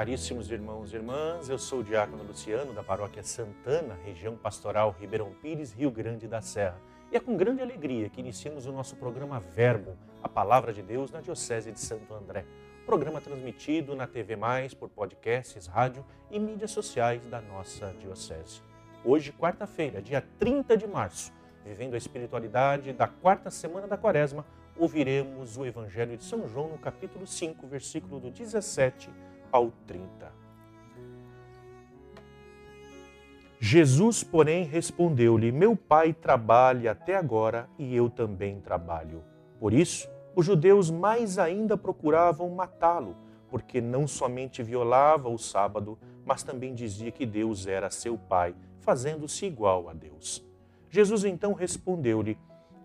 Caríssimos irmãos e irmãs, eu sou o Diácono Luciano, da Paróquia Santana, região pastoral Ribeirão Pires, Rio Grande da Serra. E é com grande alegria que iniciamos o nosso programa Verbo, a Palavra de Deus na Diocese de Santo André. Programa transmitido na TV Mais, por podcasts, rádio e mídias sociais da nossa Diocese. Hoje, quarta-feira, dia 30 de março, vivendo a espiritualidade da quarta semana da Quaresma, ouviremos o Evangelho de São João no capítulo 5, versículo do 17 ao 30. Jesus, porém, respondeu-lhe: Meu pai trabalha até agora e eu também trabalho. Por isso, os judeus mais ainda procuravam matá-lo, porque não somente violava o sábado, mas também dizia que Deus era seu pai, fazendo-se igual a Deus. Jesus então respondeu-lhe: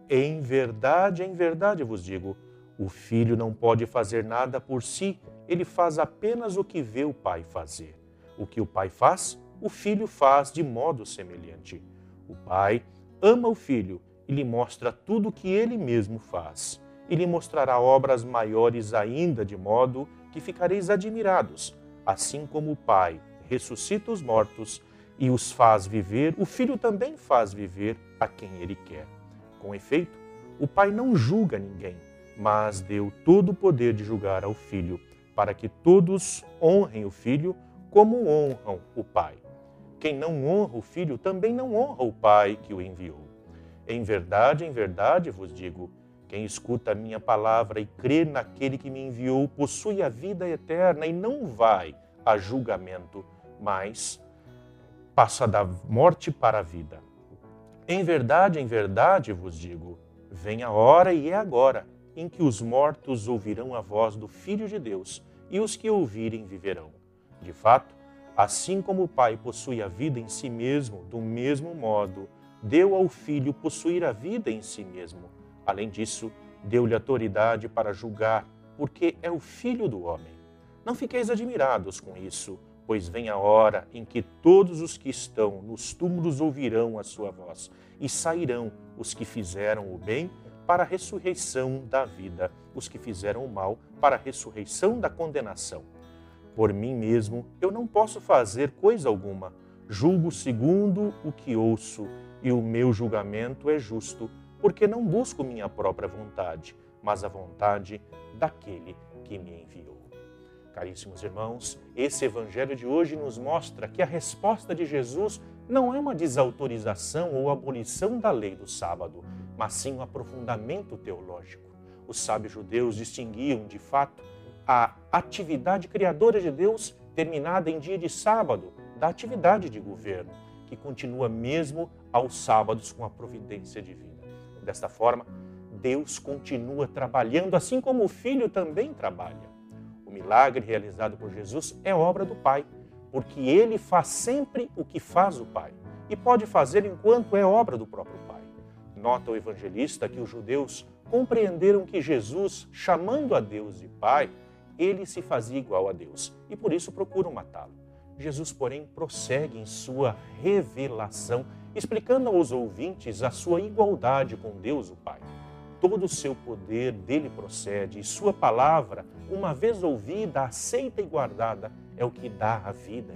Em verdade, em verdade vos digo, o filho não pode fazer nada por si, ele faz apenas o que vê o pai fazer. O que o pai faz, o filho faz de modo semelhante. O pai ama o filho e lhe mostra tudo o que ele mesmo faz. E lhe mostrará obras maiores ainda, de modo que ficareis admirados. Assim como o pai ressuscita os mortos e os faz viver, o filho também faz viver a quem ele quer. Com efeito, o pai não julga ninguém, mas deu todo o poder de julgar ao filho para que todos honrem o Filho como honram o Pai. Quem não honra o Filho também não honra o Pai que o enviou. Em verdade, em verdade vos digo: quem escuta a minha palavra e crê naquele que me enviou possui a vida eterna e não vai a julgamento, mas passa da morte para a vida. Em verdade, em verdade vos digo: vem a hora e é agora em que os mortos ouvirão a voz do Filho de Deus, e os que ouvirem viverão. De fato, assim como o Pai possui a vida em si mesmo, do mesmo modo, deu ao Filho possuir a vida em si mesmo. Além disso, deu-lhe autoridade para julgar, porque é o Filho do homem. Não fiqueis admirados com isso, pois vem a hora em que todos os que estão nos túmulos ouvirão a sua voz, e sairão os que fizeram o bem para a ressurreição da vida, os que fizeram o mal para a ressurreição da condenação. Por mim mesmo eu não posso fazer coisa alguma. Julgo segundo o que ouço, e o meu julgamento é justo, porque não busco minha própria vontade, mas a vontade daquele que me enviou. Caríssimos irmãos, esse evangelho de hoje nos mostra que a resposta de Jesus não é uma desautorização ou abolição da lei do sábado, mas sim um aprofundamento teológico. Os sábios judeus distinguiam, de fato, a atividade criadora de Deus, terminada em dia de sábado, da atividade de governo, que continua mesmo aos sábados com a providência divina. Desta forma, Deus continua trabalhando, assim como o Filho também trabalha. O milagre realizado por Jesus é obra do Pai, porque ele faz sempre o que faz o Pai e pode fazer enquanto é obra do próprio Pai. Nota o evangelista que os judeus compreenderam que Jesus, chamando a Deus de Pai, ele se fazia igual a Deus e por isso procuram matá-lo. Jesus, porém, prossegue em sua revelação, explicando aos ouvintes a sua igualdade com Deus, o Pai. Todo o seu poder dele procede e sua palavra, uma vez ouvida, aceita e guardada, é o que dá a vida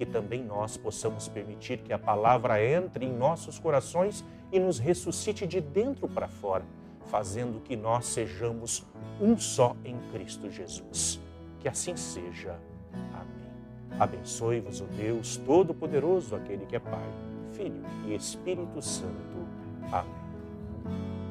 que também nós possamos permitir que a palavra entre em nossos corações e nos ressuscite de dentro para fora, fazendo que nós sejamos um só em Cristo Jesus. Que assim seja. Amém. Abençoe-vos o Deus Todo-Poderoso, aquele que é Pai, Filho e Espírito Santo. Amém.